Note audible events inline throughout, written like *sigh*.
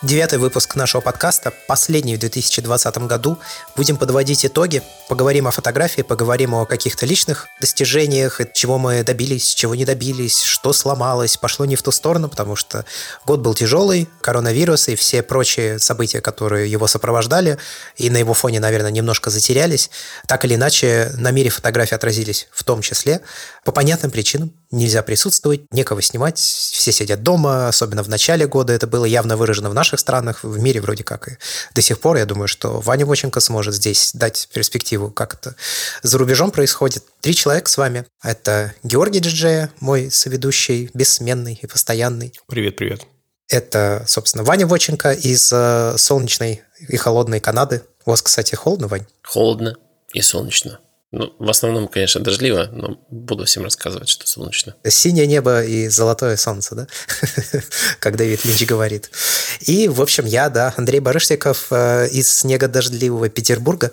Девятый выпуск нашего подкаста, последний в 2020 году. Будем подводить итоги, поговорим о фотографии, поговорим о каких-то личных достижениях, чего мы добились, чего не добились, что сломалось, пошло не в ту сторону, потому что год был тяжелый, коронавирус и все прочие события, которые его сопровождали, и на его фоне, наверное, немножко затерялись, так или иначе на мире фотографии отразились в том числе. По понятным причинам нельзя присутствовать, некого снимать, все сидят дома, особенно в начале года это было явно выражено в наших странах, в мире вроде как и до сих пор. Я думаю, что Ваня Воченко сможет здесь дать перспективу, как это за рубежом происходит. Три человека с вами. Это Георгий Джеджея, мой соведущий, бессменный и постоянный. Привет, привет. Это, собственно, Ваня Воченко из э, солнечной и холодной Канады. У вас, кстати, холодно, Вань? Холодно и солнечно. Ну, в основном, конечно, дождливо, но буду всем рассказывать, что солнечно. Синее небо и золотое солнце, да? как Дэвид Линч говорит. И, в общем, я, да, Андрей Барышников э, из снегодождливого Петербурга.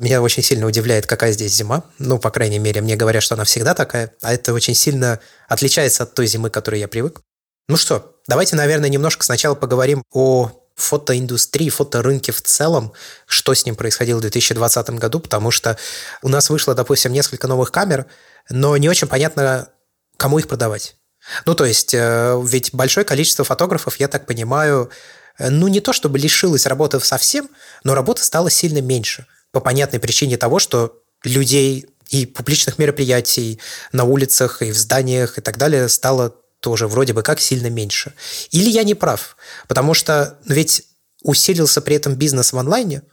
Меня очень сильно удивляет, какая здесь зима. Ну, по крайней мере, мне говорят, что она всегда такая. А это очень сильно отличается от той зимы, к которой я привык. Ну что, давайте, наверное, немножко сначала поговорим о фотоиндустрии, фоторынке в целом, что с ним происходило в 2020 году, потому что у нас вышло, допустим, несколько новых камер, но не очень понятно, кому их продавать. Ну, то есть, э, ведь большое количество фотографов, я так понимаю, э, ну, не то чтобы лишилось работы совсем, но работы стало сильно меньше. По понятной причине того, что людей и публичных мероприятий на улицах, и в зданиях, и так далее стало тоже вроде бы как сильно меньше. Или я не прав? Потому что ну, ведь усилился при этом бизнес в онлайне –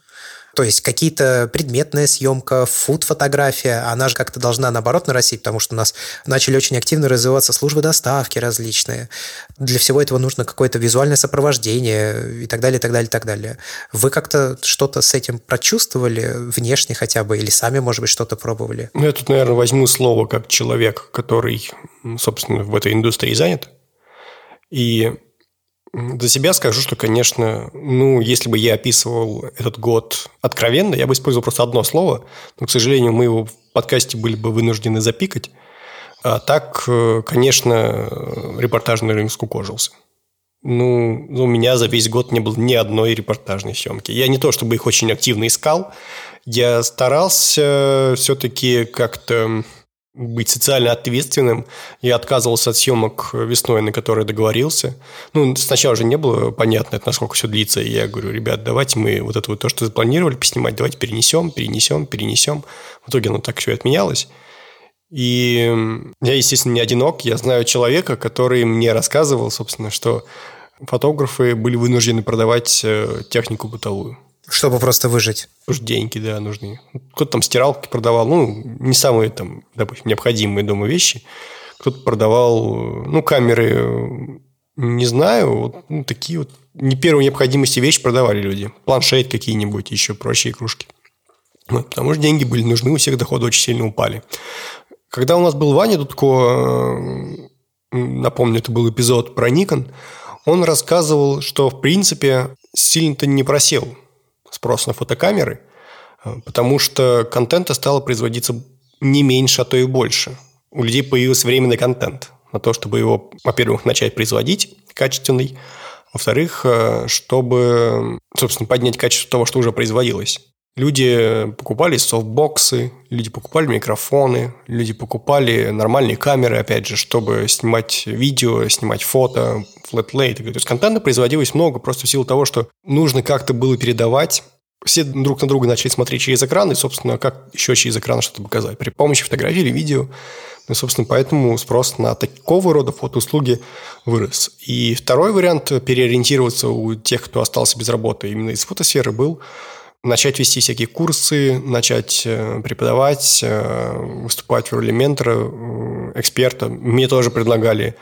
то есть какие-то предметная съемка, фуд-фотография, она же как-то должна наоборот нарастить, потому что у нас начали очень активно развиваться службы доставки различные. Для всего этого нужно какое-то визуальное сопровождение и так далее, и так далее, и так далее. Вы как-то что-то с этим прочувствовали внешне хотя бы, или сами, может быть, что-то пробовали? Ну, я тут, наверное, возьму слово как человек, который, собственно, в этой индустрии занят. И за себя скажу, что, конечно, ну, если бы я описывал этот год откровенно, я бы использовал просто одно слово, но, к сожалению, мы его в подкасте были бы вынуждены запикать. А так, э, конечно, репортажный рынок скукожился. Ну, у меня за весь год не было ни одной репортажной съемки. Я не то чтобы их очень активно искал, я старался все-таки как-то быть социально ответственным. Я отказывался от съемок весной, на которые договорился. Ну, сначала же не было понятно, насколько все длится. И я говорю, ребят, давайте мы вот это вот то, что запланировали поснимать, давайте перенесем, перенесем, перенесем. В итоге оно так все отменялось. И я, естественно, не одинок. Я знаю человека, который мне рассказывал, собственно, что фотографы были вынуждены продавать э, технику бытовую. Чтобы просто выжить. Уж деньги, да, нужны. Кто-то там стиралки продавал, ну, не самые там, допустим, необходимые дома вещи. Кто-то продавал, ну, камеры, не знаю, вот, ну, такие вот не первой необходимости вещи продавали люди. Планшет какие-нибудь, еще прочие игрушки. Вот, потому что деньги были нужны, у всех доходы очень сильно упали. Когда у нас был Ваня Дудко, э, напомню, это был эпизод про Nikon, он рассказывал, что, в принципе, сильно-то не просел спрос на фотокамеры, э, потому что контента стало производиться не меньше, а то и больше. У людей появился временный контент на то, чтобы его, во-первых, начать производить качественный, во-вторых, э, чтобы, собственно, поднять качество того, что уже производилось. Люди покупали софтбоксы, люди покупали микрофоны, люди покупали нормальные камеры, опять же, чтобы снимать видео, снимать фото, флетлей. То есть контента производилось много просто в силу того, что нужно как-то было передавать все друг на друга начали смотреть через экран, и, собственно, как еще через экран что-то показать при помощи фотографии или видео. Ну, собственно, поэтому спрос на такого рода фотоуслуги вырос. И второй вариант переориентироваться у тех, кто остался без работы именно из фотосферы, был начать вести всякие курсы, начать э, преподавать, э, выступать в роли ментора, э, эксперта. Мне тоже предлагали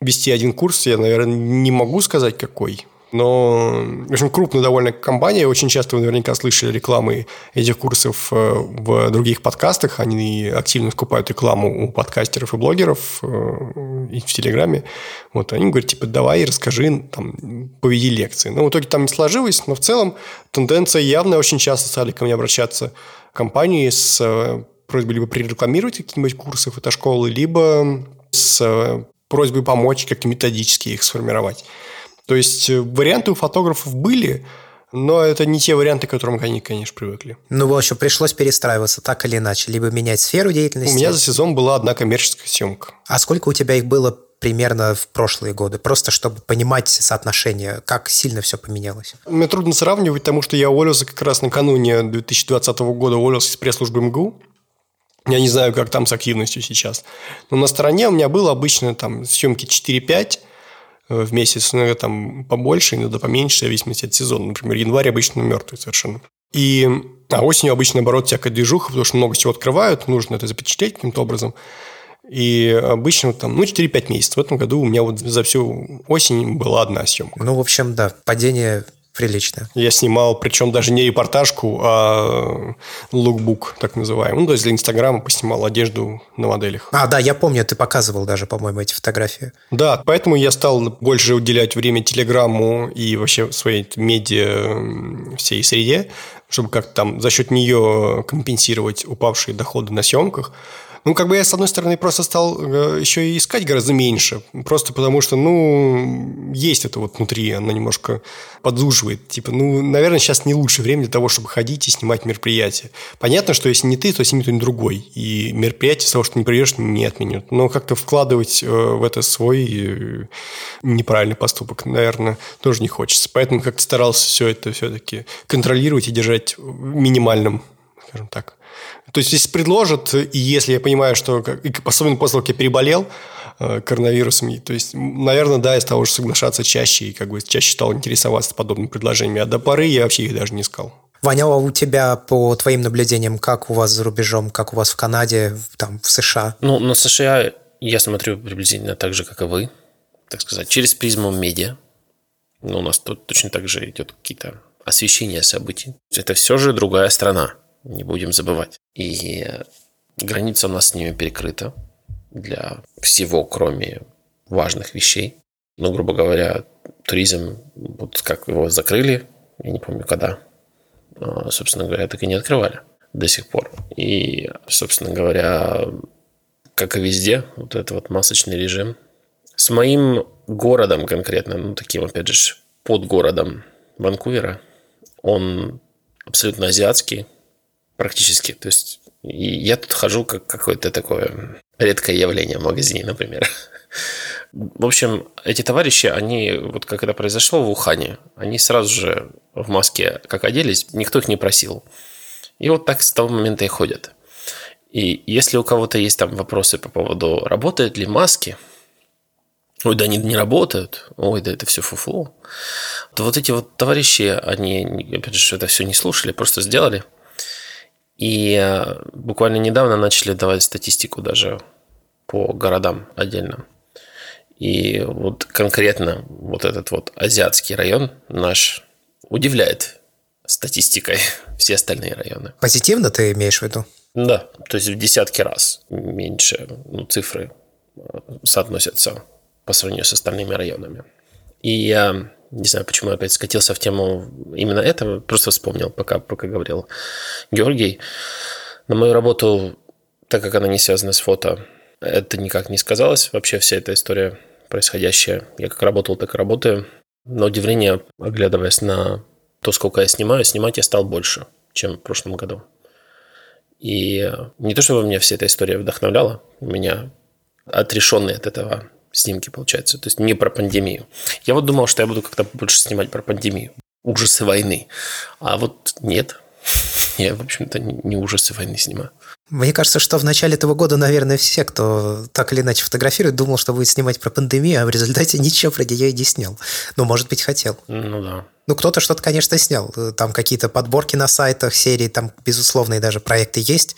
вести один курс, я, наверное, не могу сказать какой, но, в общем, крупная довольно компания. Очень часто вы наверняка слышали рекламы этих курсов э, в других подкастах. Они активно скупают рекламу у подкастеров и блогеров э, и в Телеграме. Вот они говорят, типа, давай, расскажи, там, поведи лекции. Но в итоге там не сложилось, но в целом тенденция явная. Очень часто стали ко мне обращаться компании с э, просьбой либо пререкламировать какие-нибудь курсы фотошколы, либо с просьбой помочь как-то методически их сформировать. То есть э, варианты у фотографов были, но это не те варианты, к которым они, конечно, привыкли. Ну, в общем, пришлось перестраиваться так или иначе. Либо менять сферу деятельности. У меня за сезон была одна коммерческая съемка. А сколько у тебя их было примерно в прошлые годы? Просто чтобы понимать соотношение, как сильно все поменялось. Мне трудно сравнивать, потому что я уволился как раз накануне 2020 года, уволился из пресс-службы МГУ. Я не знаю, как там с активностью сейчас. Но на стороне у меня было обычно там съемки 4-5, Э, в месяц, иногда там побольше, иногда поменьше, в зависимости от сезона. Например, январь обычно мертвый совершенно. И а осенью обычно, наоборот, всякая движуха, потому что много всего открывают, нужно это запечатлеть каким-то образом. И обычно там, ну, 4-5 месяцев. В этом году у меня вот за всю осень была одна съемка. Ну, в общем, да, падение прилично. Я снимал, причем даже не репортажку, а лукбук, так называемый. Ну, то есть для Инстаграма поснимал одежду на моделях. А, да, я помню, ты показывал даже, по-моему, эти фотографии. Да, поэтому я стал больше уделять время Телеграмму и вообще своей медиа всей среде, чтобы как-то там за счет нее компенсировать упавшие доходы на съемках. Ну, как бы я, с одной стороны, просто стал э, еще и искать гораздо меньше. Просто потому что, ну, есть это вот внутри, она немножко подзуживает. Типа, ну, наверное, сейчас не лучшее время для того, чтобы ходить и снимать мероприятия. Понятно, что если не ты, то снимет кто-нибудь другой. И мероприятие с того, что не придешь, не отменят. Но как-то вкладывать э, в это свой э, неправильный поступок, наверное, тоже не хочется. Поэтому как-то старался все это все-таки контролировать и держать в минимальном, скажем так, то есть, если предложат, и если я понимаю, что, особенно после того, как я переболел э, коронавирусом, то есть, наверное, да, я стал уже соглашаться чаще и как бы чаще стал интересоваться подобными предложениями. А до поры я вообще их даже не искал. Ваня, а у тебя, по твоим наблюдениям, как у вас за рубежом, как у вас в Канаде, там, в США? Ну, на США я смотрю приблизительно так же, как и вы, так сказать, через призму медиа. Но у нас тут точно так же идет какие-то освещения событий. Это все же другая страна не будем забывать. И граница у нас с ними перекрыта для всего, кроме важных вещей. Ну, грубо говоря, туризм, вот как его закрыли, я не помню когда, а, собственно говоря, так и не открывали до сих пор. И, собственно говоря, как и везде, вот этот вот масочный режим. С моим городом конкретно, ну, таким, опять же, под городом Ванкувера, он абсолютно азиатский, практически. То есть я тут хожу как какое-то такое редкое явление в магазине, например. В общем, эти товарищи, они, вот как это произошло в Ухане, они сразу же в маске как оделись, никто их не просил. И вот так с того момента и ходят. И если у кого-то есть там вопросы по поводу, работают ли маски, ой, да они не работают, ой, да это все фуфу, то вот эти вот товарищи, они, опять же, это все не слушали, просто сделали – и э, буквально недавно начали давать статистику даже по городам отдельно. И вот конкретно вот этот вот азиатский район наш удивляет статистикой *laughs* все остальные районы. Позитивно ты имеешь в виду? Да, то есть в десятки раз меньше ну, цифры э, соотносятся по сравнению с остальными районами. И я не знаю, почему я опять скатился в тему именно этого, просто вспомнил, пока, пока говорил Георгий. На мою работу, так как она не связана с фото, это никак не сказалось. Вообще вся эта история происходящая. Я как работал, так и работаю. На удивление, оглядываясь на то, сколько я снимаю, снимать я стал больше, чем в прошлом году. И не то, чтобы меня вся эта история вдохновляла, меня отрешенный от этого снимки, получается. То есть не про пандемию. Я вот думал, что я буду как-то больше снимать про пандемию. Ужасы войны. А вот нет. *laughs* Я, в общем-то, не ужасы войны снимаю. Мне кажется, что в начале этого года, наверное, все, кто так или иначе фотографирует, думал, что будет снимать про пандемию, а в результате *laughs* ничего про нее и не снял. Ну, может быть, хотел. Ну да. Ну, кто-то что-то, конечно, снял. Там какие-то подборки на сайтах, серии, там, безусловно, и даже проекты есть.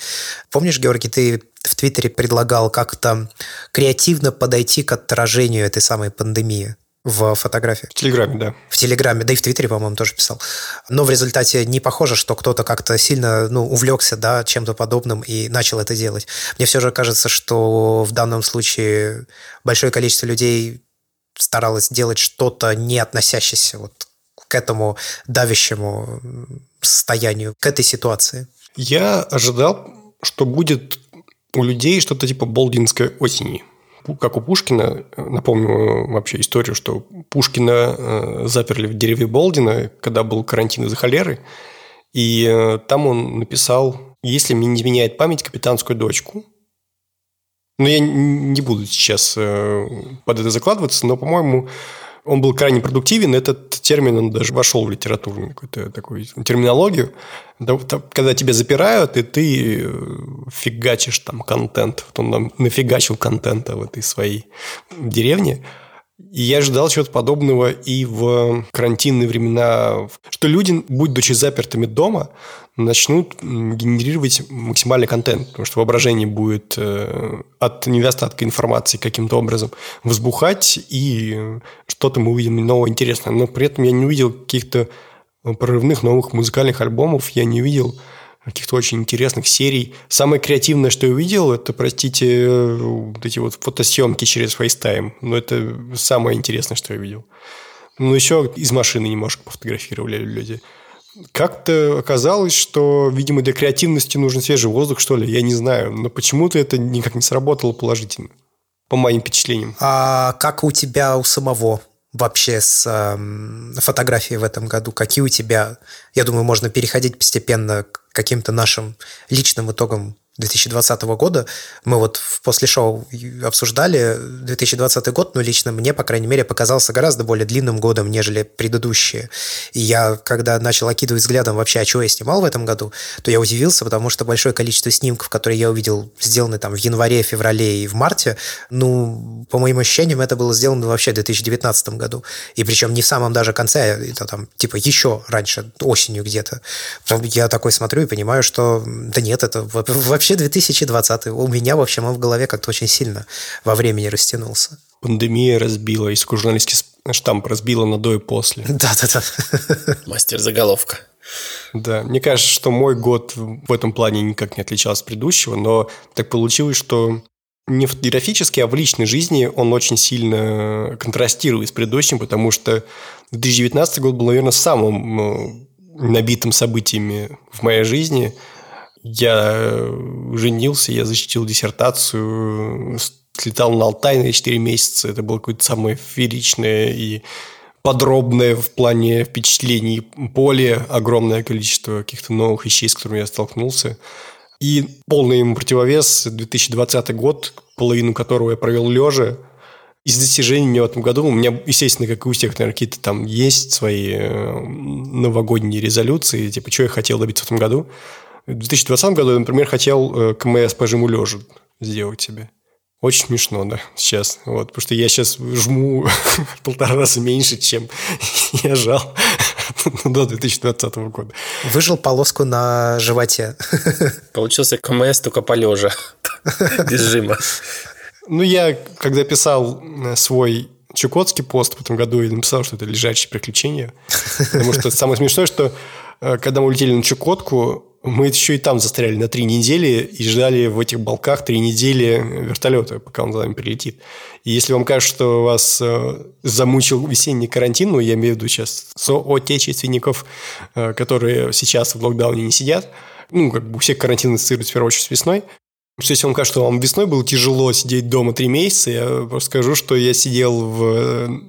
Помнишь, Георгий, ты в Твиттере предлагал как-то креативно подойти к отражению этой самой пандемии в фотографии. В Телеграме, да. В Телеграме, да и в Твиттере, по-моему, тоже писал. Но в результате не похоже, что кто-то как-то сильно ну, увлекся да, чем-то подобным и начал это делать. Мне все же кажется, что в данном случае большое количество людей старалось делать что-то, не относящееся вот к этому давящему состоянию, к этой ситуации. Я ожидал, что будет у людей что-то типа болдинской осени. как у Пушкина. Напомню вообще историю, что Пушкина э, заперли в дереве Болдина, когда был карантин из-за холеры. И э, там он написал, если мне не меняет память, капитанскую дочку. Но я не буду сейчас э, под это закладываться, но, по-моему, он был крайне продуктивен. Этот термин, он даже вошел в литературную какую-то такую терминологию. Когда тебя запирают, и ты э, фигачишь там контент. Вот он нам нафигачил контента в этой своей деревне. Я ждал чего-то подобного и в карантинные времена, что люди, будучи запертыми дома, начнут генерировать максимальный контент, потому что воображение будет э, от недостатка информации каким-то образом взбухать, и что-то мы увидим нового интересного. Но при этом я не увидел каких-то прорывных новых музыкальных альбомов, я не увидел каких-то очень интересных серий. Самое креативное, что я увидел, это, простите, вот эти вот фотосъемки через FaceTime. Но это самое интересное, что я видел. Ну, еще из машины немножко пофотографировали люди. Как-то оказалось, что, видимо, для креативности нужен свежий воздух, что ли, я не знаю. Но почему-то это никак не сработало положительно, по моим впечатлениям. А как у тебя у самого вообще с э, фотографией в этом году? Какие у тебя, я думаю, можно переходить постепенно к каким-то нашим личным итогам 2020 года. Мы вот после шоу обсуждали 2020 год, но лично мне, по крайней мере, показался гораздо более длинным годом, нежели предыдущие. И я, когда начал окидывать взглядом вообще, а что я снимал в этом году, то я удивился, потому что большое количество снимков, которые я увидел, сделаны там в январе, феврале и в марте, ну, по моим ощущениям, это было сделано вообще в 2019 году. И причем не в самом даже конце, это там, типа, еще раньше, осенью где-то. Я такой смотрю и понимаю, что да нет, это вообще вообще 2020 у меня, в общем, он в голове как-то очень сильно во времени растянулся. Пандемия разбила, и журналистский штамп разбила на до и после. *laughs* Да-да-да. Мастер заголовка. Да, мне кажется, что мой год в этом плане никак не отличался от предыдущего, но так получилось, что не фотографически, а в личной жизни он очень сильно контрастирует с предыдущим, потому что 2019 год был, наверное, самым ну, набитым событиями в моей жизни – я э, женился, я защитил диссертацию, слетал на Алтай на 4 месяца. Это было какое-то самое фееричное и подробное в плане впечатлений поле, огромное количество каких-то новых вещей, с которыми я столкнулся. И полный ему противовес 2020 год, половину которого я провел лежа. Из достижений в этом году, у меня, естественно, как и у всех, наверное, какие-то там есть свои э, новогодние резолюции, типа, что я хотел добиться в этом году. В 2020 году я, например, хотел э, КМС по жиму лежа сделать себе. Очень смешно, да, сейчас. Вот, потому что я сейчас жму *laughs* полтора раза меньше, чем *laughs* я жал *laughs* до 2020 года. Выжил полоску на животе. Получился КМС только по лежа. Без жима. Ну, я, когда писал э, свой чукотский пост в этом году, я написал, что это лежачие приключения. Потому что самое смешное, что э, когда мы улетели на Чукотку, мы еще и там застряли на три недели и ждали в этих балках три недели вертолета, пока он за нами прилетит. И если вам кажется, что вас э, замучил весенний карантин, ну, я имею в виду сейчас соотечественников, э, которые сейчас в локдауне не сидят, ну, как бы у всех карантин ассоциируется в первую очередь с весной, что если вам кажется, что вам весной было тяжело сидеть дома три месяца, я просто скажу, что я сидел в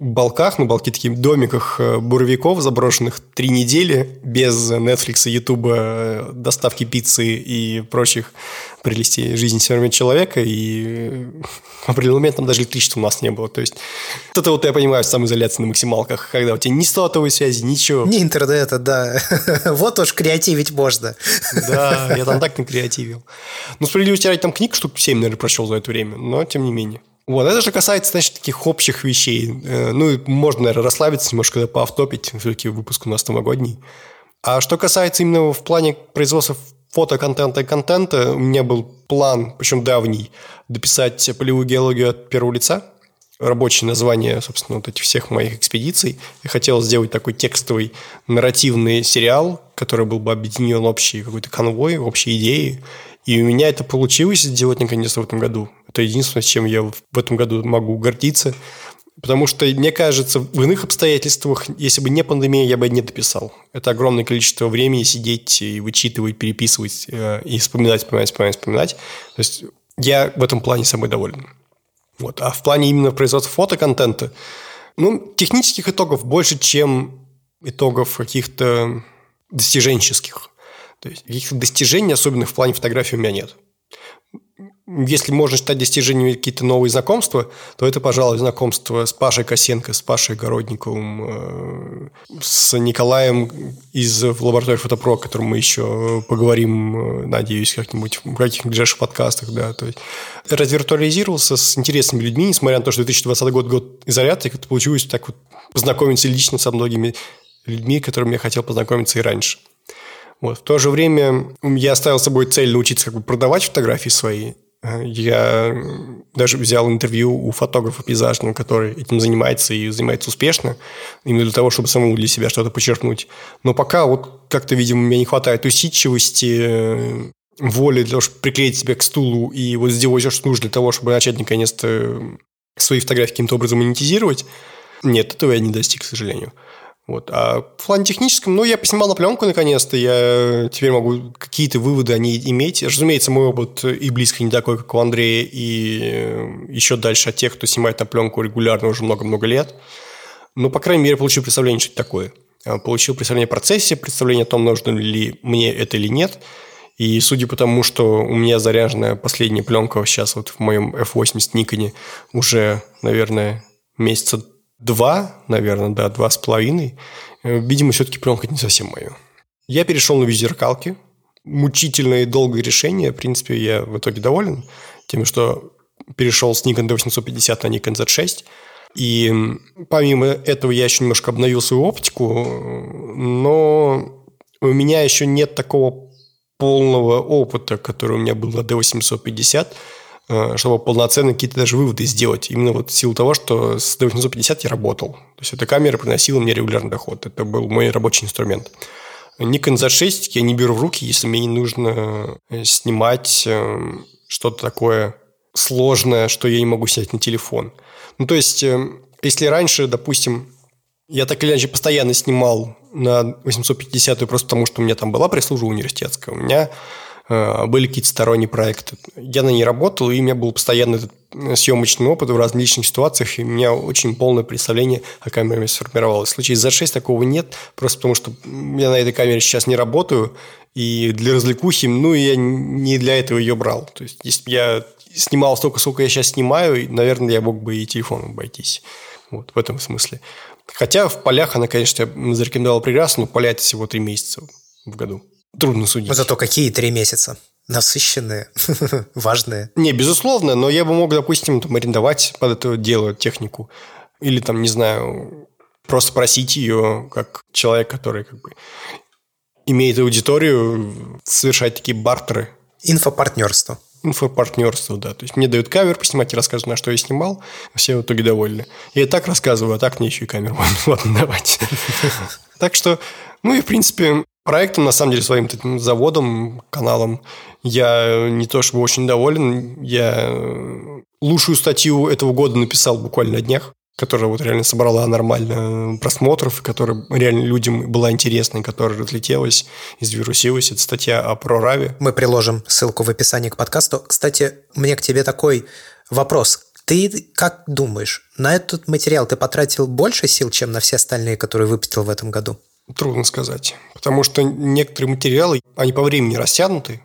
балках, ну, балки таких домиках э, буровиков заброшенных три недели без Netflix, YouTube, э, доставки пиццы и прочих прелестей жизни современного человека, и в *laughs* определенный момент там даже электричества у нас не было. То есть это вот я понимаю самоизоляция на максималках, когда у тебя ни сотовой связи, ничего. Ни интернета, да. *laughs* вот уж креативить можно. да, *laughs* я там так не креативил. Ну, справедливости ради, там книг штук 7, наверное, прочел за это время, но тем не менее. Вот, это же касается, значит, таких общих вещей. Э, ну, можно, наверное, расслабиться, немножко поавтопить, все-таки выпуск у нас новогодний. А что касается именно в плане производства фотоконтента и контента, у меня был план, причем давний, дописать полевую геологию от первого лица, рабочее название, собственно, вот этих всех моих экспедиций. Я хотел сделать такой текстовый нарративный сериал, который был бы объединен общей какой-то конвой, общей идеей. И у меня это получилось сделать наконец-то в этом году. Это единственное, чем я в этом году могу гордиться. Потому что, мне кажется, в иных обстоятельствах, если бы не пандемия, я бы не дописал. Это огромное количество времени сидеть и вычитывать, переписывать, э, и вспоминать, вспоминать, вспоминать, вспоминать. То есть я в этом плане самый доволен. Вот. А в плане именно производства фотоконтента, ну, технических итогов больше, чем итогов каких-то достиженческих. То есть каких-то достижений, особенно в плане фотографии, у меня нет если можно считать достижениями какие-то новые знакомства, то это, пожалуй, знакомство с Пашей Косенко, с Пашей Городниковым, э, с Николаем из лаборатории Фотопро, о котором мы еще поговорим, э, надеюсь, как-нибудь в каких-нибудь ближайших подкастах. Да. То есть развиртуализировался с интересными людьми, несмотря на то, что 2020 год – год изоляции, как-то получилось так вот познакомиться лично со многими людьми, которыми я хотел познакомиться и раньше. Вот. В то же время я оставил с собой цель научиться как бы продавать фотографии свои. Я даже взял интервью у фотографа пейзажного, который этим занимается и занимается успешно, именно для того, чтобы самому для себя что-то почерпнуть. Но пока вот как-то, видимо, мне не хватает усидчивости, э, воли для того, чтобы приклеить себя к стулу и вот сделать все, что нужно для того, чтобы начать наконец-то свои фотографии каким-то образом монетизировать. Нет, этого я не достиг, к сожалению. Вот. А в плане техническом, ну, я поснимал на пленку наконец-то, я теперь могу какие-то выводы о ней иметь. Разумеется, мой опыт и близко не такой, как у Андрея, и э, еще дальше от тех, кто снимает на пленку регулярно уже много-много лет. Но, по крайней мере, получил представление, что это такое. А, получил представление о процессе, представление о том, нужно ли мне это или нет. И судя по тому, что у меня заряженная последняя пленка сейчас вот в моем F80 Никоне уже, наверное, месяца два, наверное, да, два с половиной. Э, видимо, все-таки пленка не совсем мое. Я перешел на визеркалки. Мучительное и долгое решение. В принципе, я в итоге доволен тем, что перешел с Nikon D850 на Nikon Z6. И помимо этого я еще немножко обновил свою оптику, но у меня еще нет такого полного опыта, который у меня был на D850, Э, чтобы полноценно какие-то даже выводы сделать. Именно вот в силу того, что с D850 я работал. То есть эта камера приносила мне регулярный доход. Это был мой рабочий инструмент. Nikon Z6 я не беру в руки, если мне не нужно э, снимать э, что-то такое сложное, что я не могу снять на телефон. Ну, то есть, если раньше, допустим, я так или иначе постоянно снимал на 850 просто потому, что у меня там была пресс-служба университетская, у меня Э, были какие-то сторонние проекты. Я на ней работал, и у меня был постоянный этот э, съемочный опыт в различных ситуациях, и у меня очень полное представление о камере сформировалось. В случае с Z6 такого нет, просто потому что я на этой камере сейчас не работаю, и для развлекухи, ну, я не для этого ее брал. То есть, если бы я снимал столько, сколько я сейчас снимаю, наверное, я мог бы и телефоном обойтись. Вот, в этом смысле. Хотя в полях она, конечно, зарекомендовала прекрасно, но поля это всего три месяца в году. Трудно судить. Зато какие три месяца? Насыщенные, *laughs* важные. Не, безусловно, но я бы мог, допустим, там, арендовать под это дело технику. Или там, не знаю, просто просить ее, как человек, который как бы имеет аудиторию, совершать такие бартеры. Инфопартнерство. Инфопартнерство, да. То есть мне дают кавер поснимать и рассказывают, на что я снимал, все в итоге довольны. Я и так рассказываю, а так мне еще и камеру *laughs* ладно давать. *laughs* Так что, ну и в принципе, проектом, на самом деле, своим таким заводом, каналом, я не то чтобы очень доволен. Я лучшую статью этого года написал буквально на днях, которая вот реально собрала нормально просмотров, которая реально людям была интересна, которая разлетелась, извирусилась. Это статья о прорави. Мы приложим ссылку в описании к подкасту. Кстати, мне к тебе такой вопрос. Ты как думаешь, на этот материал ты потратил больше сил, чем на все остальные, которые выпустил в этом году? Трудно сказать. Потому что некоторые материалы, они по времени растянуты.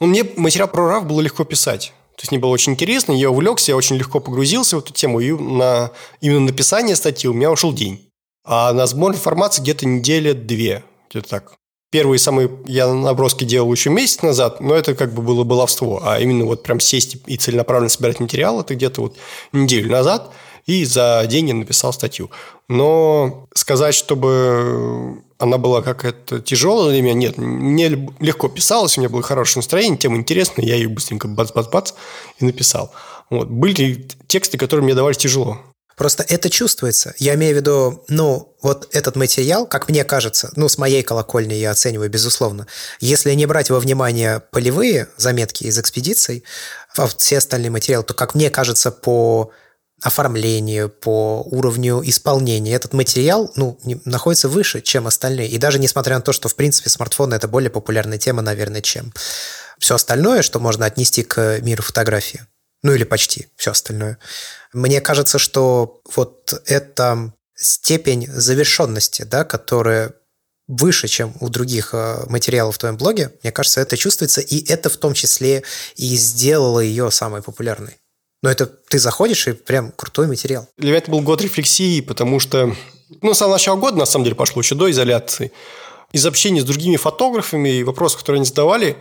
Ну, мне материал про РАВ было легко писать. То есть мне было очень интересно, я увлекся, я очень легко погрузился в эту тему, и на именно написание статьи у меня ушел день. А на сбор информации где-то неделя-две, где-то так. Первые самые я наброски делал еще месяц назад, но это как бы было баловство. А именно вот прям сесть и целенаправленно собирать материал, это где-то вот неделю назад – и за деньги написал статью. Но сказать, чтобы она была какая-то тяжелая для меня, нет. Мне легко писалось, у меня было хорошее настроение, тема интересная, я ее быстренько бац-бац-бац и написал. Вот. Были тексты, которые мне давались тяжело. Просто это чувствуется. Я имею в виду, ну, вот этот материал, как мне кажется, ну, с моей колокольни я оцениваю, безусловно, если не брать во внимание полевые заметки из экспедиций, а все остальные материалы, то, как мне кажется, по оформлению, по уровню исполнения. Этот материал ну, не, находится выше, чем остальные. И даже несмотря на то, что, в принципе, смартфоны – это более популярная тема, наверное, чем все остальное, что можно отнести к миру фотографии. Ну или почти все остальное. Мне кажется, что вот эта степень завершенности, да, которая выше, чем у других э, материалов в твоем блоге, мне кажется, это чувствуется, и это в том числе и сделало ее самой популярной. Но это ты заходишь, и прям крутой материал. Для меня это был год рефлексии, потому что, ну, с самого начала года, на самом деле, пошло еще до изоляции. Из общения с другими фотографами и вопросов, которые они задавали,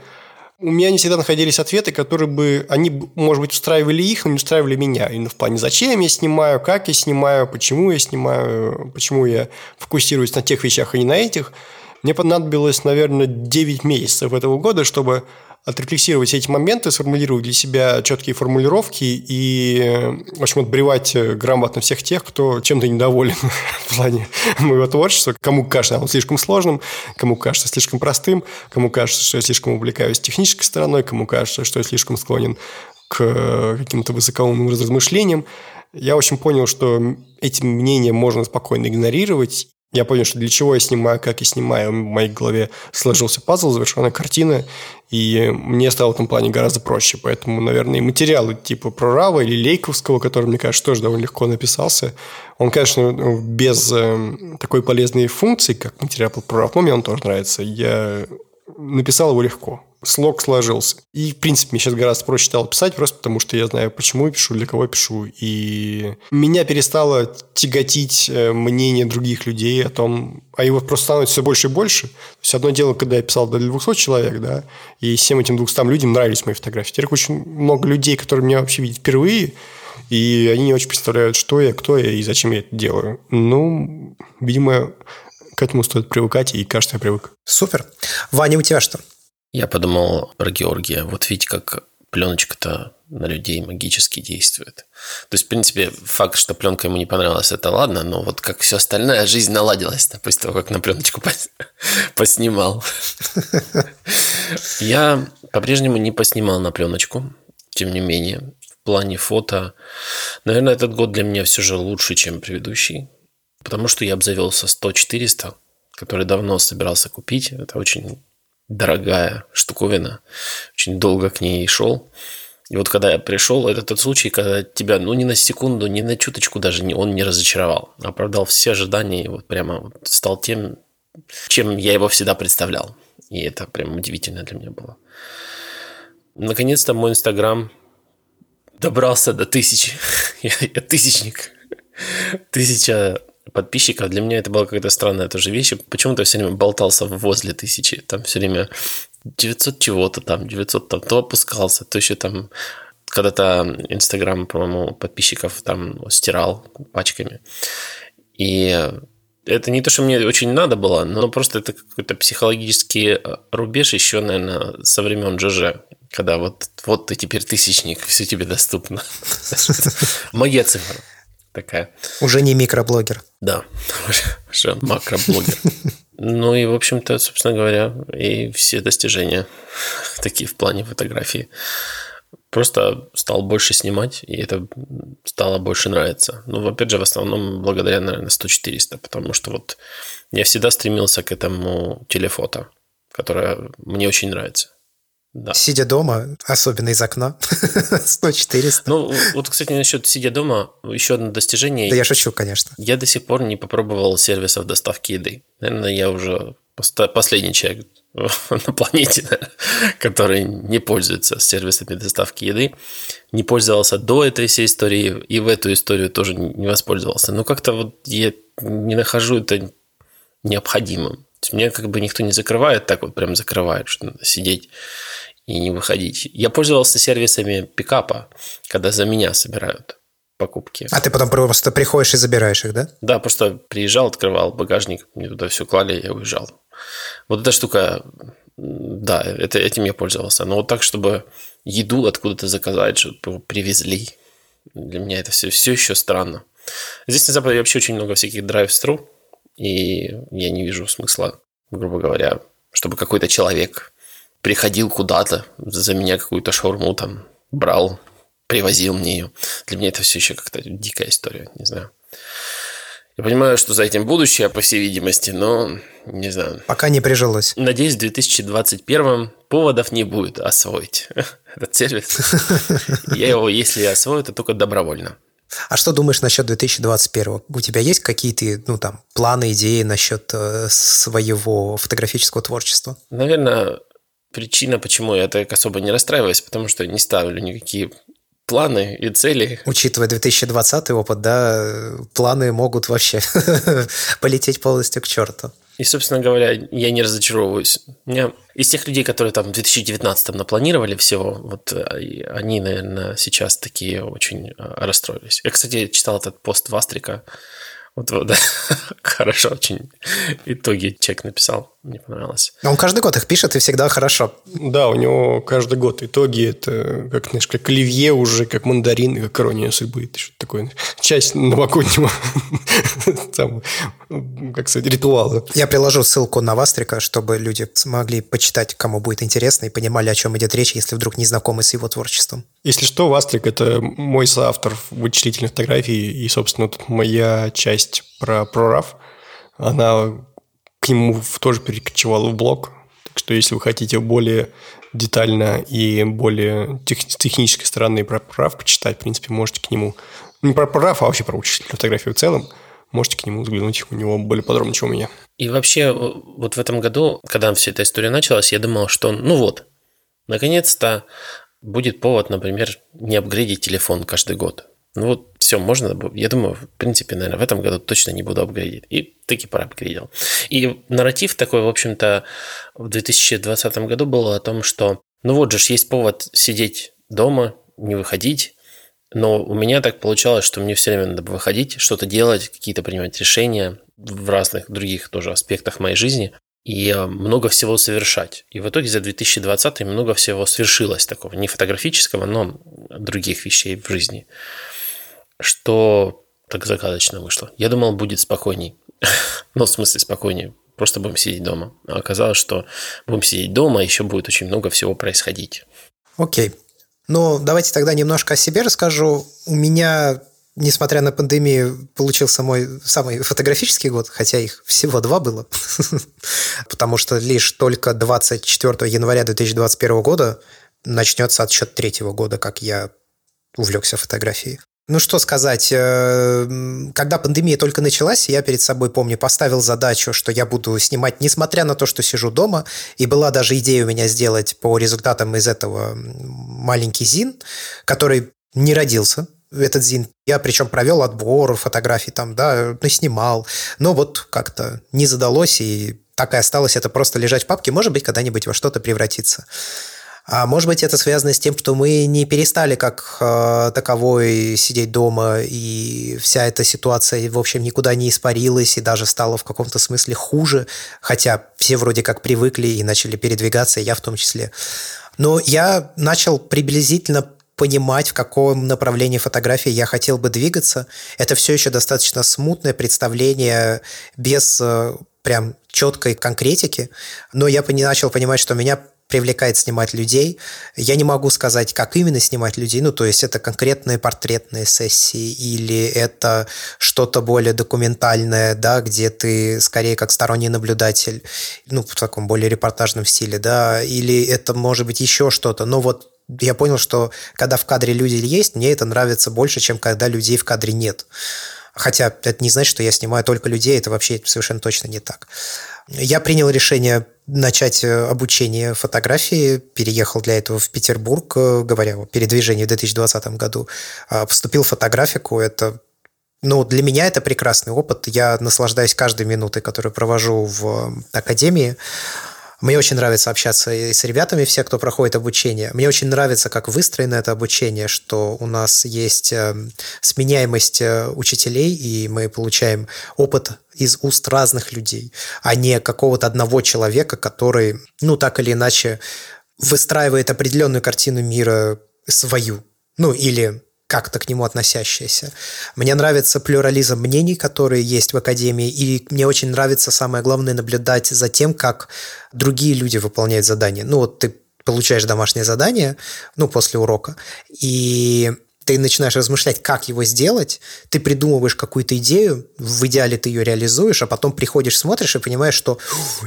у меня не всегда находились ответы, которые бы, они, может быть, устраивали их, но не устраивали меня. Именно в плане, зачем я снимаю, как я снимаю, почему я снимаю, почему я фокусируюсь на тех вещах, а не на этих. Мне понадобилось, наверное, 9 месяцев этого года, чтобы отрефлексировать эти моменты, сформулировать для себя четкие формулировки и, в общем, отбревать грамотно всех тех, кто чем-то недоволен *laughs* в плане моего творчества. Кому кажется оно слишком сложным, кому кажется слишком простым, кому кажется, что я слишком увлекаюсь технической стороной, кому кажется, что я слишком склонен к каким-то высокоумным размышлениям. Я очень понял, что эти мнения можно спокойно игнорировать я понял, что для чего я снимаю, как я снимаю. В моей голове сложился пазл, завершенная картина, и мне стало в этом плане гораздо проще. Поэтому, наверное, и материалы типа про Рава или Лейковского, который, мне кажется, тоже довольно легко написался, он, конечно, без э, такой полезной функции, как материал про Рав, но мне он тоже нравится. Я написал его легко слог сложился. И, в принципе, мне сейчас гораздо проще стало писать, просто потому что я знаю, почему я пишу, для кого я пишу. И меня перестало тяготить э, мнение других людей о том, а его просто становится все больше и больше. То есть, одно дело, когда я писал для 200 человек, да, и всем этим 200 людям нравились мои фотографии. Теперь очень много людей, которые меня вообще видят впервые, и они не очень представляют, что я, кто я и зачем я это делаю. Ну, видимо, к этому стоит привыкать, и кажется, я привык. Супер. Ваня, у тебя что? Я подумал про Георгия. Вот видите, как пленочка-то на людей магически действует. То есть, в принципе, факт, что пленка ему не понравилась, это ладно, но вот как все остальное, жизнь наладилась да, после того, как на пленочку *laughs* поснимал. *laughs* Я по-прежнему не поснимал на пленочку, тем не менее, в плане фото. Наверное, этот год для меня все же лучше, чем предыдущий, потому что я обзавелся 100-400, который давно собирался купить. Это очень дорогая штуковина. Очень долго к ней шел. И вот когда я пришел, это тот случай, когда тебя, ну, ни на секунду, ни на чуточку даже не, он не разочаровал. Оправдал все ожидания и вот прямо вот стал тем, чем я его всегда представлял. И это прям удивительно для меня было. Наконец-то мой Инстаграм добрался до тысячи. *laughs* я, я тысячник. Тысяча подписчиков. Для меня это была какая-то странная тоже вещь. Почему-то все время болтался возле тысячи. Там все время 900 чего-то там, 900 там, то опускался, то еще там когда-то Инстаграм, по-моему, подписчиков там стирал пачками. И это не то, что мне очень надо было, но просто это какой-то психологический рубеж еще, наверное, со времен ЖЖ. Когда вот, вот ты теперь тысячник, все тебе доступно. *laughs* Моя цифра такая. Уже не микроблогер. Да, *laughs* уже макроблогер. Ну и, в общем-то, собственно говоря, и все достижения *laughs* такие в плане фотографии. Просто стал больше снимать, и это стало больше нравиться. Ну, опять же, в основном благодаря, наверное, 100-400, потому что вот я всегда стремился к этому телефото, которое мне очень нравится. Да. Сидя дома, особенно из окна, *laughs* 100-400. Ну, вот, кстати, насчет сидя дома, еще одно достижение. Да я шучу, конечно. Я до сих пор не попробовал сервисов доставки еды. Наверное, я уже последний человек *laughs* на планете, *laughs* который не пользуется сервисами доставки еды. Не пользовался до этой всей истории и в эту историю тоже не воспользовался. Но как-то вот я не нахожу это необходимым. Меня как бы никто не закрывает, так вот прям закрывает, что надо сидеть и не выходить. Я пользовался сервисами пикапа, когда за меня собирают покупки. А ты потом просто приходишь и забираешь их, да? Да, просто приезжал, открывал багажник, мне туда все клали, я уезжал. Вот эта штука, да, это, этим я пользовался. Но вот так, чтобы еду откуда-то заказать, чтобы привезли, для меня это все, все еще странно. Здесь на Западе вообще очень много всяких драйв-стру, и я не вижу смысла, грубо говоря, чтобы какой-то человек приходил куда-то, за меня какую-то шаурму там брал, привозил мне ее. Для меня это все еще как-то дикая история, не знаю. Я понимаю, что за этим будущее, по всей видимости, но не знаю. Пока не прижилось. Надеюсь, в 2021 поводов не будет освоить *laughs* этот сервис. *laughs* Я его, если освою, то только добровольно. А что думаешь насчет 2021? У тебя есть какие-то, ну, там, планы, идеи насчет э, своего фотографического творчества? Наверное, причина, почему я так особо не расстраиваюсь, потому что не ставлю никакие планы и цели. Учитывая 2020 опыт, да, планы могут вообще *laughs* полететь полностью к черту. И, собственно говоря, я не разочаровываюсь. меня из тех людей, которые там в 2019 напланировали всего, вот они, наверное, сейчас такие очень э, расстроились. Я, кстати, читал этот пост Вастрика вот, вот да. *laughs* хорошо очень итоги чек написал. Мне понравилось. Он каждый год их пишет, и всегда хорошо. Да, у него каждый год итоги. Это как, знаешь, как оливье уже, как мандарин, как ирония судьбы. Это что-то такое. Часть новогоднего *laughs* там, как сказать, ритуала. Я приложу ссылку на Вастрика, чтобы люди смогли почитать, кому будет интересно, и понимали, о чем идет речь, если вдруг не знакомы с его творчеством. Если что, Вастрик – это мой соавтор вычислительной фотографии, и, собственно, тут моя часть про прорав, она к нему тоже перекочевала в блог. Так что, если вы хотите более детально и более тех, с технической стороны про прорав почитать, в принципе, можете к нему... Не про прорав, а вообще про вычислительную фотографию в целом. Можете к нему взглянуть, у него более подробно, чем у меня. И вообще, вот в этом году, когда вся эта история началась, я думал, что ну вот, наконец-то будет повод, например, не апгрейдить телефон каждый год. Ну вот, все, можно, я думаю, в принципе, наверное, в этом году точно не буду апгрейдить. И таки проапгрейдил. И нарратив такой, в общем-то, в 2020 году был о том, что ну вот же есть повод сидеть дома, не выходить, но у меня так получалось, что мне все время надо выходить, что-то делать, какие-то принимать решения в разных других тоже аспектах моей жизни и э, много всего совершать. И в итоге за 2020 много всего свершилось такого, не фотографического, но других вещей в жизни, что так загадочно вышло. Я думал, будет спокойней. *laughs* ну, в смысле, спокойнее. Просто будем сидеть дома. А оказалось, что будем сидеть дома, еще будет очень много всего происходить. Окей. Ну, давайте тогда немножко о себе расскажу. У меня несмотря на пандемию, получился мой самый фотографический год, хотя их всего два было, *laughs* потому что лишь только 24 января 2021 года начнется отсчет третьего года, как я увлекся фотографией. Ну что сказать, э, когда пандемия только началась, я перед собой, помню, поставил задачу, что я буду снимать, несмотря на то, что сижу дома, и была даже идея у меня сделать по результатам из этого маленький зин, который не родился, этот зин. Я причем провел отбор фотографий там, да, снимал. Но вот как-то не задалось, и так и осталось это просто лежать в папке. Может быть, когда-нибудь во что-то превратится. А может быть, это связано с тем, что мы не перестали как э, таковой сидеть дома, и вся эта ситуация, в общем, никуда не испарилась и даже стала в каком-то смысле хуже, хотя все вроде как привыкли и начали передвигаться, я в том числе. Но я начал приблизительно понимать, в каком направлении фотографии я хотел бы двигаться. Это все еще достаточно смутное представление без э, прям четкой конкретики, но я начал понимать, что меня привлекает снимать людей. Я не могу сказать, как именно снимать людей, ну, то есть это конкретные портретные сессии или это что-то более документальное, да, где ты скорее как сторонний наблюдатель, ну, в таком более репортажном стиле, да, или это может быть еще что-то, но вот я понял, что когда в кадре люди есть, мне это нравится больше, чем когда людей в кадре нет. Хотя это не значит, что я снимаю только людей, это вообще совершенно точно не так. Я принял решение начать э, обучение фотографии, переехал для этого в Петербург, э, говоря о передвижении в 2020 году, а, поступил в фотографику, это ну, для меня это прекрасный опыт. Я наслаждаюсь каждой минутой, которую провожу в академии. Мне очень нравится общаться и с ребятами, все, кто проходит обучение. Мне очень нравится, как выстроено это обучение, что у нас есть сменяемость э, учителей, и мы получаем опыт из уст разных людей, а не какого-то одного человека, который, ну, так или иначе, выстраивает определенную картину мира свою. Ну, или как-то к нему относящиеся. Мне нравится плюрализм мнений, которые есть в Академии, и мне очень нравится, самое главное, наблюдать за тем, как другие люди выполняют задания. Ну вот ты получаешь домашнее задание, ну, после урока, и ты начинаешь размышлять, как его сделать, ты придумываешь какую-то идею, в идеале ты ее реализуешь, а потом приходишь, смотришь и понимаешь, что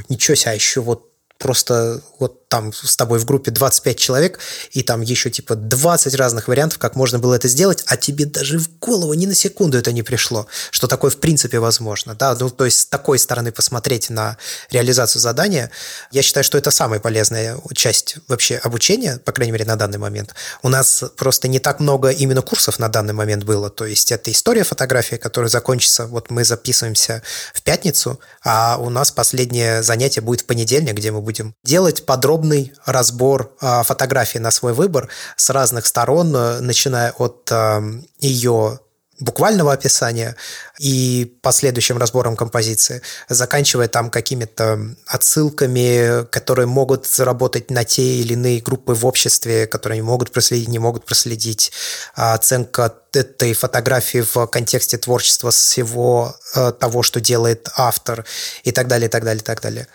ничего себе, а еще вот просто вот там с тобой в группе 25 человек, и там еще типа 20 разных вариантов, как можно было это сделать, а тебе даже в голову ни на секунду это не пришло, что такое в принципе возможно. Да? Ну, то есть с такой стороны посмотреть на реализацию задания, я считаю, что это самая полезная часть вообще обучения, по крайней мере, на данный момент. У нас просто не так много именно курсов на данный момент было, то есть это история фотографии, которая закончится, вот мы записываемся в пятницу, а у нас последнее занятие будет в понедельник, где мы будем делать подробно подробный разбор а, фотографий на свой выбор с разных сторон, э, начиная от а, ее буквального описания и последующим разбором композиции, заканчивая там какими-то отсылками, которые могут заработать на те или иные группы в обществе, которые не могут проследить, не могут проследить, а оценка этой фотографии в контексте творчества всего э, того, что делает автор и так далее, и так далее, и так далее.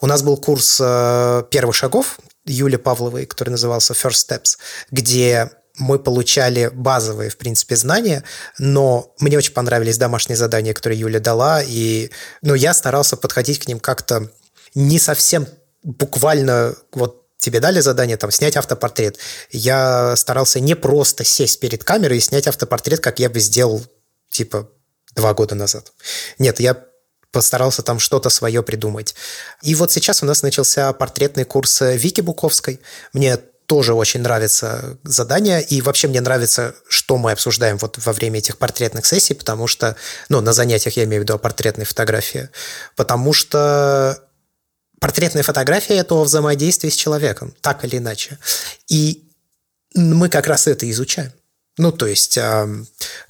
У нас был курс э, первых шагов Юли Павловой, который назывался First Steps, где мы получали базовые, в принципе, знания, но мне очень понравились домашние задания, которые Юля дала, и ну, я старался подходить к ним как-то не совсем буквально вот тебе дали задание там снять автопортрет. Я старался не просто сесть перед камерой и снять автопортрет, как я бы сделал типа два года назад. Нет, я постарался там что-то свое придумать. И вот сейчас у нас начался портретный курс Вики Буковской. Мне тоже очень нравится задание, и вообще мне нравится, что мы обсуждаем вот во время этих портретных сессий, потому что, ну, на занятиях я имею в виду портретные фотографии, потому что портретная фотография – это о взаимодействии с человеком, так или иначе. И мы как раз это изучаем. Ну, то есть,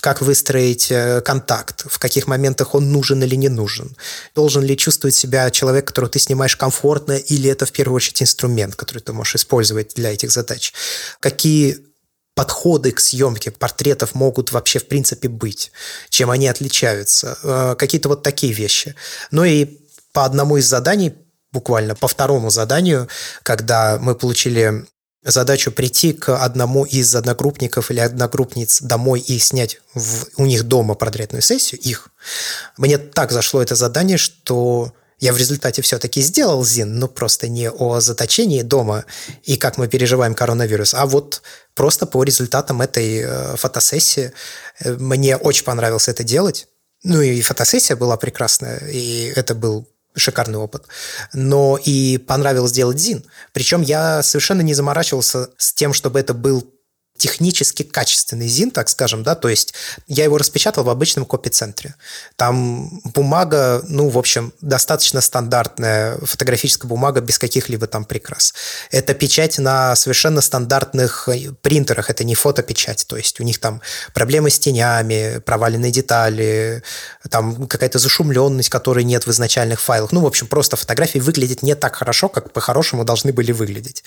как выстроить э, контакт, в каких моментах он нужен или не нужен. Должен ли чувствовать себя человек, которого ты снимаешь комфортно, или это в первую очередь инструмент, который ты можешь использовать для этих задач. Какие подходы к съемке портретов могут вообще в принципе быть, чем они отличаются, э, какие-то вот такие вещи. Ну и по одному из заданий, буквально по второму заданию, когда мы получили задачу прийти к одному из одногруппников или одногруппниц домой и снять в, у них дома портретную сессию, их. Мне так зашло это задание, что я в результате все-таки сделал ЗИН, но просто не о заточении дома и как мы переживаем коронавирус, а вот просто по результатам этой э, фотосессии. Э, мне очень понравилось это делать. Ну и фотосессия была прекрасная, и это был шикарный опыт. Но и понравилось делать Зин. Причем я совершенно не заморачивался с тем, чтобы это был технически качественный ЗИН, так скажем, да, то есть я его распечатал в обычном копицентре. Там бумага, ну, в общем, достаточно стандартная фотографическая бумага без каких-либо там прикрас. Это печать на совершенно стандартных принтерах, это не фотопечать, то есть у них там проблемы с тенями, проваленные детали, там какая-то зашумленность, которой нет в изначальных файлах. Ну, в общем, просто фотографии выглядят не так хорошо, как по-хорошему должны были выглядеть.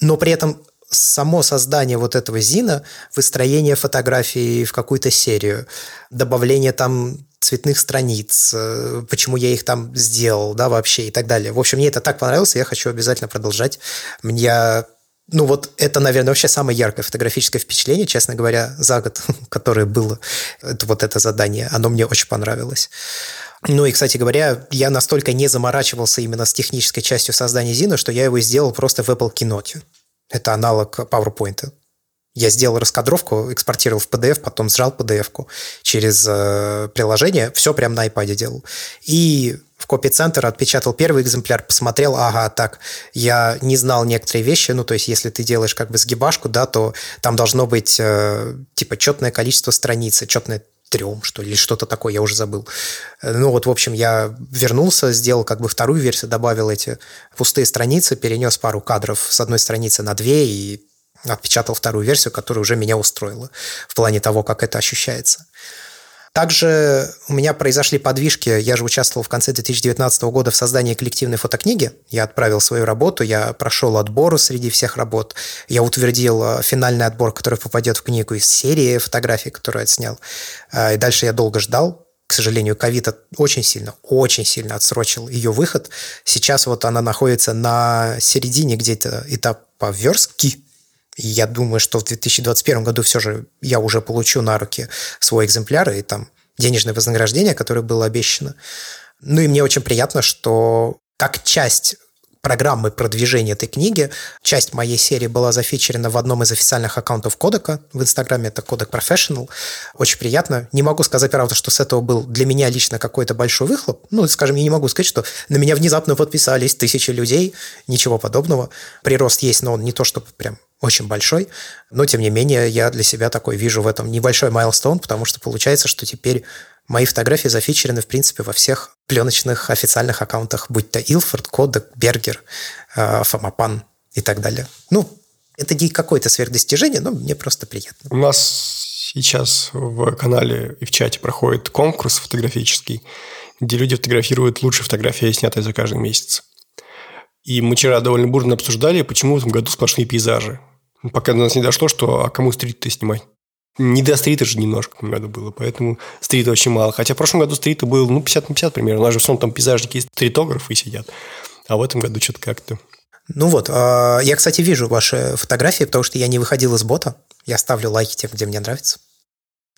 Но при этом само создание вот этого зина, выстроение фотографий в какую-то серию, добавление там цветных страниц, э, почему я их там сделал, да, вообще и так далее. В общем, мне это так понравилось, я хочу обязательно продолжать. Мне ну вот это, наверное, вообще самое яркое фотографическое впечатление, честно говоря, за год, *laughs* которое было это, вот это задание. Оно мне очень понравилось. Ну и, кстати говоря, я настолько не заморачивался именно с технической частью создания Зина, что я его сделал просто в Apple Keynote. Это аналог PowerPoint. Я сделал раскадровку, экспортировал в PDF, потом сжал PDF-ку через э, приложение, все прям на iPad делал. И в копи-центр отпечатал первый экземпляр, посмотрел, ага, так, я не знал некоторые вещи, ну, то есть, если ты делаешь как бы сгибашку, да, то там должно быть, э, типа, четное количество страниц, четное трем, что ли, что-то такое, я уже забыл. Ну вот, в общем, я вернулся, сделал как бы вторую версию, добавил эти пустые страницы, перенес пару кадров с одной страницы на две и отпечатал вторую версию, которая уже меня устроила в плане того, как это ощущается. Также у меня произошли подвижки. Я же участвовал в конце 2019 года в создании коллективной фотокниги. Я отправил свою работу, я прошел отбор среди всех работ. Я утвердил э, финальный отбор, который попадет в книгу из серии фотографий, которую отснял. Э, и дальше я долго ждал. К сожалению, ковид очень сильно, очень сильно отсрочил ее выход. Сейчас вот она находится на середине где-то этапа верстки, Я думаю, что в 2021 году все же я уже получу на руки свой экземпляр и там денежное вознаграждение, которое было обещано. Ну и мне очень приятно, что как часть программы продвижения этой книги. Часть моей серии была зафичерена в одном из официальных аккаунтов Кодека в Инстаграме, это Кодек Professional. Очень приятно. Не могу сказать, правда, что с этого был для меня лично какой-то большой выхлоп. Ну, скажем, я не могу сказать, что на меня внезапно подписались тысячи людей. Ничего подобного. Прирост есть, но он не то, чтобы прям очень большой, но тем не менее я для себя такой вижу в этом небольшой майлстоун, потому что получается, что теперь Мои фотографии зафичерены, в принципе, во всех пленочных официальных аккаунтах, будь то Илфорд, Кодек, Бергер, э, Фомапан и так далее. Ну, это не какое-то сверхдостижение, но мне просто приятно. У нас сейчас в канале и в чате проходит конкурс фотографический, где люди фотографируют лучшие фотографии, снятые за каждый месяц. И мы вчера довольно бурно обсуждали, почему в этом году сплошные пейзажи. Пока до нас не дошло, что а кому стрит-то снимать? Не до стрита же немножко в этом году было, поэтому стрита очень мало. Хотя в прошлом году стрита был, ну, 50 на 50 примерно. У нас же в основном там пейзажники и стритографы сидят. А в этом году что-то как-то... Ну вот, а, я, кстати, вижу ваши фотографии, потому что я не выходил из бота. Я ставлю лайки тем, где мне нравится.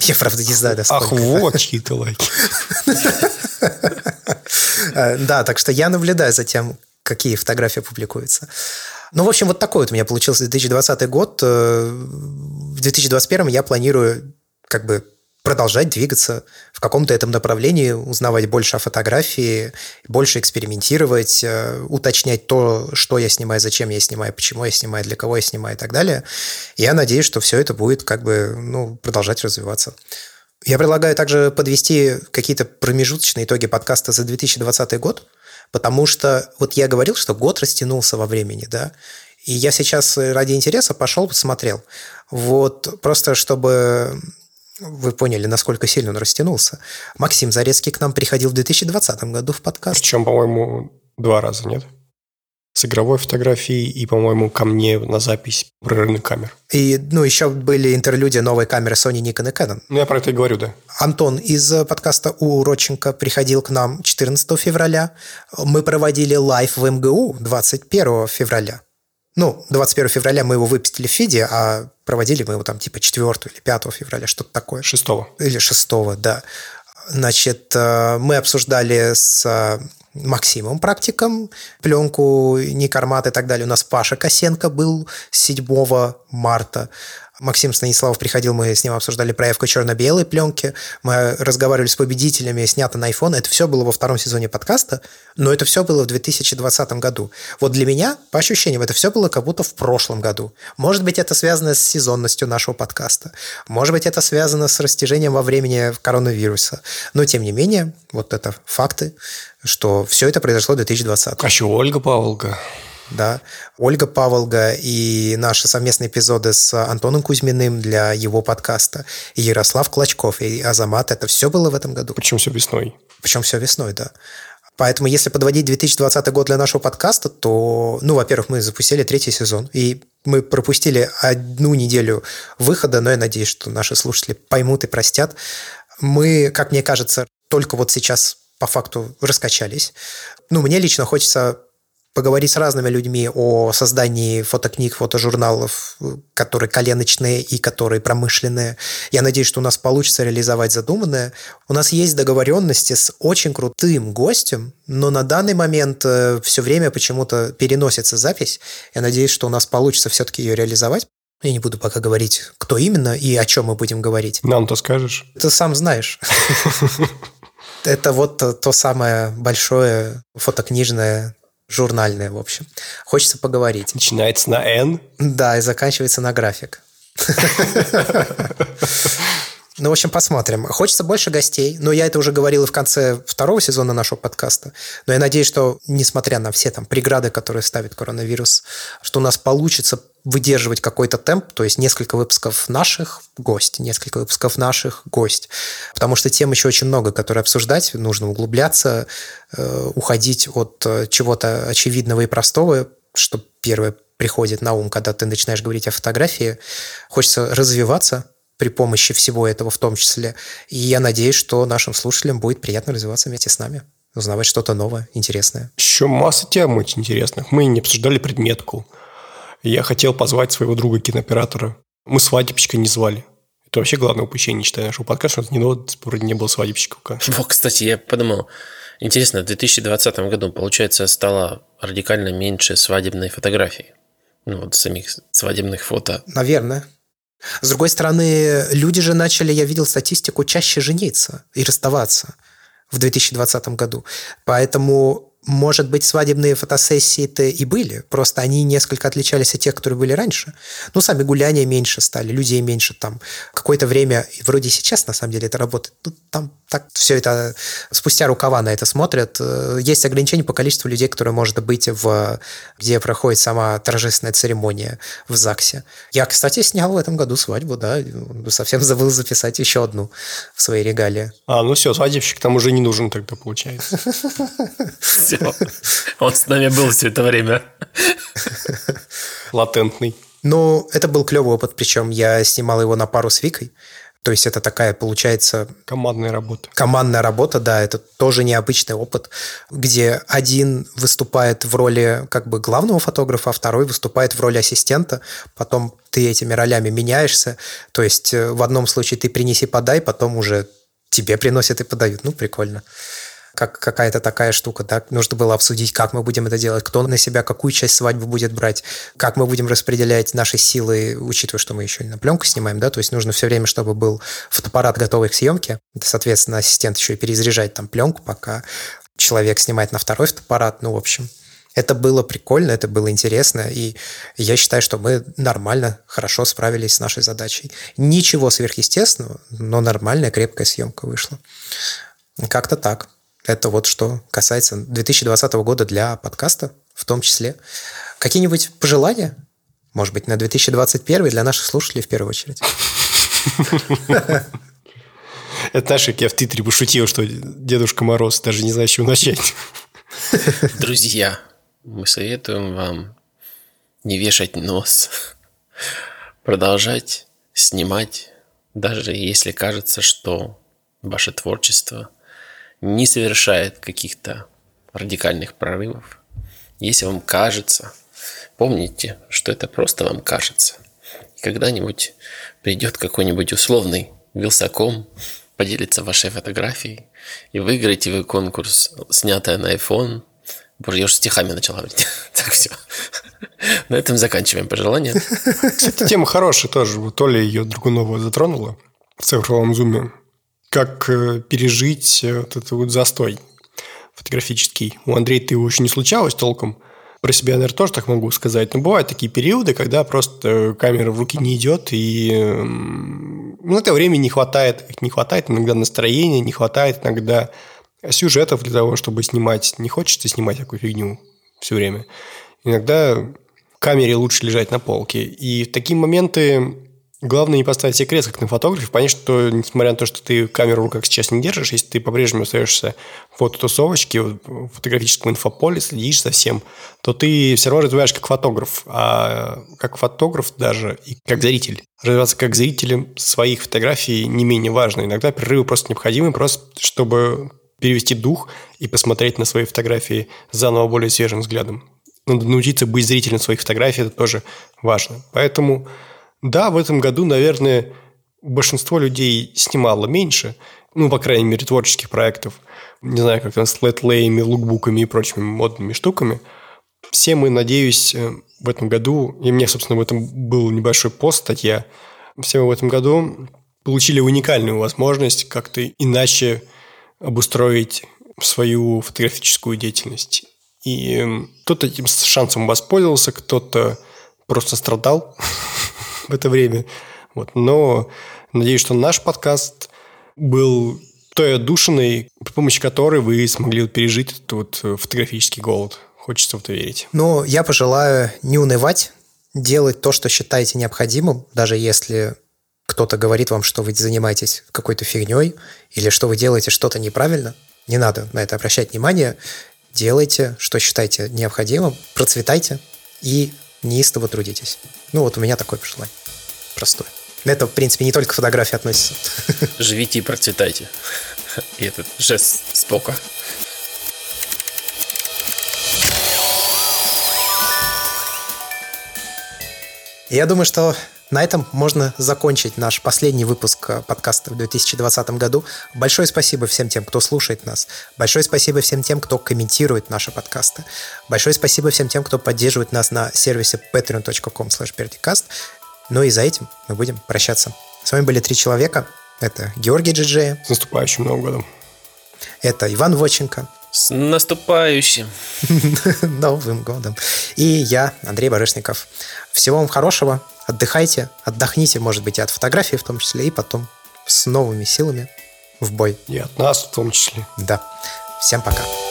Я, правда, не знаю, да, Ах, вот чьи-то лайки. *laughs* А, да, так что я наблюдаю за тем, какие фотографии публикуются. Ну, в общем, вот такой вот у меня получился 2020 год. Э, в 2021 я планирую как бы продолжать двигаться в каком-то этом направлении, узнавать больше о фотографии, больше экспериментировать, э, уточнять то, что я снимаю, зачем я снимаю, почему я снимаю, для кого я снимаю и так далее. Я надеюсь, что все это будет как бы ну, продолжать развиваться. Я предлагаю также подвести какие-то промежуточные итоги подкаста за 2020 год – Потому что вот я говорил, что год растянулся во времени, да, и я сейчас ради интереса пошел, посмотрел. Вот просто чтобы вы поняли, насколько сильно он растянулся. Максим Зарецкий к нам приходил в 2020 году в подкаст. Причем, по-моему, два раза, нет? С игровой фотографией и, по-моему, ко мне на запись прорывных камер. И, ну, еще были интерлюдия новой камеры Sony, Nikon и Canon. Ну, я про это и говорю, да. Антон из подкаста у Родченко приходил к нам 14 февраля. Мы проводили live в МГУ 21 февраля. Ну, 21 февраля мы его выпустили в feed е, а проводили мы его там типа 4 или 5 февраля, что-то такое. 6. Или 6, да. Значит, э, мы обсуждали с Максимом практиком, пленку Никармат и так далее. У нас Паша Косенко был 7 марта. Максим Станиславов приходил, мы с ним обсуждали проявку черно-белой пленки, мы разговаривали с победителями, снято на iPhone. Это все было во втором сезоне подкаста, но это все было в 2020 году. Вот для меня, по ощущениям, это все было как будто в прошлом году. Может быть, это связано с сезонностью нашего подкаста. Может быть, это связано с растяжением во времени коронавируса. Но, тем не менее, вот это факты, что все это произошло в 2020. А еще Ольга Паволка да, Ольга Паволга и наши совместные эпизоды с Антоном Кузьминым для его подкаста, и Ярослав Клочков, и Азамат, это все было в этом году. Причем все весной. Причем все весной, да. Поэтому, если подводить 2020 год для нашего подкаста, то, ну, во-первых, мы запустили третий сезон, и мы пропустили одну неделю выхода, но я надеюсь, что наши слушатели поймут и простят. Мы, как мне кажется, только вот сейчас по факту раскачались. Ну, мне лично хочется поговорить с разными людьми о создании фотокниг, фотожурналов, которые коленочные и которые промышленные. Я надеюсь, что у нас получится реализовать задуманное. У нас есть договоренности с очень крутым гостем, но на данный момент э, все время почему-то переносится запись. Я надеюсь, что у нас получится все-таки ее реализовать. Я не буду пока говорить, кто именно и о чем мы будем говорить. Нам-то скажешь. Ты сам знаешь. *laughs* Это вот то самое большое фотокнижное журнальное, в общем. Хочется поговорить. Начинается на N? Да, и заканчивается на график. Ну, в общем, посмотрим. Хочется больше гостей, но я это уже говорил и в конце второго сезона нашего подкаста. Но я надеюсь, что, несмотря на все там преграды, которые ставит коронавирус, что у нас получится выдерживать какой-то темп, то есть несколько выпусков наших гость, несколько выпусков наших гость. Потому что тем еще очень много, которые обсуждать, нужно углубляться, э, уходить от э, чего-то очевидного и простого, что первое приходит на ум, когда ты начинаешь говорить о фотографии. Хочется развиваться, при помощи всего этого в том числе. И я надеюсь, что нашим слушателям будет приятно развиваться вместе с нами, узнавать что-то новое, интересное. Еще масса тем очень интересных. Мы не обсуждали предметку. Я хотел позвать своего друга-кинооператора. Мы свадебщика не звали. Это вообще главное упущение, считаю, нашего подкаста, что ни вроде не было свадебщика. *laughs* Вот, кстати, я подумал, интересно, в 2020 году, получается, стало радикально меньше свадебной фотографии. Ну, вот самих свадебных фото. Наверное. С другой стороны, люди же начали, я видел статистику, чаще жениться и расставаться в 2020 году. Поэтому может быть, свадебные фотосессии-то и были, просто они несколько отличались от тех, которые были раньше. Ну, сами гуляния меньше стали, людей меньше там. Какое-то время, вроде сейчас, на самом деле, это работает. Ну, там так все это, спустя рукава на это смотрят. Э, есть ограничения по количеству людей, которые может быть в, где проходит сама торжественная церемония в ЗАГСе. Я, кстати, снял в этом году свадьбу, да, совсем *laughs* забыл записать еще одну в своей регалии. А, ну все, свадебщик там уже не нужен тогда, получается. *laughs* Все. Он с нами был все это время. Латентный. Ну, это был клевый опыт, причем я снимал его на пару с Викой. То есть это такая, получается... Командная работа. Командная работа, да, это тоже необычный опыт, где один выступает в роли как бы главного фотографа, а второй выступает в роли ассистента, потом ты этими ролями меняешься, то есть э, в одном случае ты принеси-подай, потом уже тебе приносят и подают. Ну, прикольно как какая-то такая штука, да, нужно было обсудить, как мы будем это делать, кто на себя какую часть свадьбы будет брать, как мы будем распределять наши силы, учитывая, что мы еще и на пленку снимаем, да, то есть нужно все время, чтобы был фотоаппарат готовый к съемке, соответственно, ассистент еще и перезаряжает там пленку, пока человек снимает на второй фотоаппарат, ну, в общем, это было прикольно, это было интересно, и я считаю, что мы нормально, хорошо справились с нашей задачей. Ничего сверхъестественного, но нормальная, крепкая съемка вышла. Как-то так. Это вот что касается 2020 года для подкаста в том числе. Какие-нибудь пожелания? Может быть, на 2021 для наших слушателей в первую очередь? Это знаешь, как я в Твиттере пошутил, что Дедушка Мороз даже не знает, с чего начать. Друзья, мы советуем вам не вешать нос, продолжать снимать, даже если кажется, что ваше творчество – не совершает каких-то радикальных прорывов, если вам кажется, помните, что это просто вам кажется. Когда-нибудь придет какой-нибудь условный Вилсаком, поделится вашей фотографией, и выиграете вы конкурс, снятая на iPhone. Боже, я уже стихами начал говорить. *laughs* так, все. На этом заканчиваем пожелания. Кстати, тема хорошая тоже. Вот Толя ее Другунова затронула в цифровом зуме как э, пережить э, вот этот вот застой фотографический. У Андрея ты его еще не случалось толком. Про себя, наверное, тоже так могу сказать. Но бывают такие периоды, когда просто камера в руки не идет, и ну, это времени не хватает. Не хватает иногда настроения, не хватает иногда сюжетов для того, чтобы снимать. Не хочется снимать такую фигню все время. Иногда камере лучше лежать на полке. И в такие моменты Главное не поставить себе крест, как на фотографе, понять, что, несмотря на то, что ты камеру в руках сейчас не держишь, если ты по-прежнему остаешься в фототусовочке, в фотографическом инфополе, следишь за всем, то ты все равно развиваешь как фотограф. А как фотограф даже и как зритель. Развиваться как зрителем своих фотографий не менее важно. Иногда перерывы просто необходимы, просто чтобы перевести дух и посмотреть на свои фотографии заново более свежим взглядом. Надо научиться быть зрителем своих фотографий, это тоже важно. Поэтому да, в этом году, наверное, большинство людей снимало меньше, ну, по крайней мере, творческих проектов. Не знаю, как там с летлеями, лукбуками и прочими модными штуками. Все мы, надеюсь, э, в этом году, и мне, собственно, в этом был небольшой пост, статья, все мы в этом году получили уникальную возможность как-то иначе обустроить свою фотографическую деятельность. И э, кто-то этим шансом воспользовался, кто-то просто страдал *laughs* в это время. Вот. Но надеюсь, что наш подкаст был той отдушиной, при помощи которой вы смогли пережить этот вот э, фотографический голод. Хочется в это верить. Ну, я пожелаю не унывать, делать то, что считаете необходимым, даже если кто-то говорит вам, что вы занимаетесь какой-то фигней или что вы делаете что-то неправильно. Не надо на это обращать внимание. Делайте, что считаете необходимым, процветайте и неистово трудитесь. Ну, вот у меня такое пожелание. Простое. Это, в принципе, не только к фотографии относится. *laughs* Живите и процветайте. И этот жест спока. Я думаю, что на этом можно закончить наш последний выпуск э, подкаста в 2020 году. Большое спасибо всем тем, кто слушает нас. Большое спасибо всем тем, кто комментирует наши подкасты. Большое спасибо всем тем, кто поддерживает нас на сервисе patreon.com Ну и за этим мы будем прощаться. С вами были три человека. Это Георгий Джиджея. С наступающим Новым годом. Это Иван Воченко. С наступающим. *laughs* Новым годом. И я, Андрей Барышников. Всего вам хорошего. Отдыхайте, отдохните, может быть, и от фотографии в том числе, и потом с новыми силами в бой. И от нас в том числе. Да. Всем пока. что-то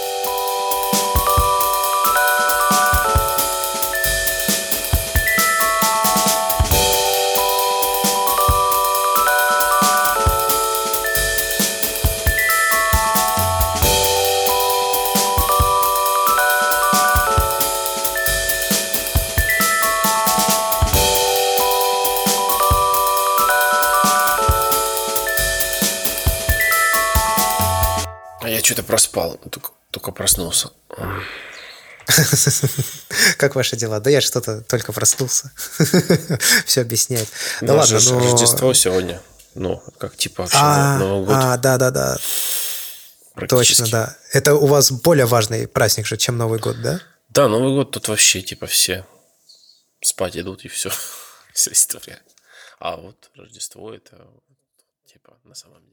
проспал, только, только проснулся. Как ваши дела? Да я что-то только проснулся. *laughs* Все объясняет. Да ладно, ну... Рождество сегодня. Ну, как типа вообще а, Новый год. А, да, да, да. Точно, да. Это у вас более важный праздник же, чем Новый год, да? Да, Новый год тут вообще типа все спать идут и все. *laughs* Вся история. А вот Рождество это типа на самом деле.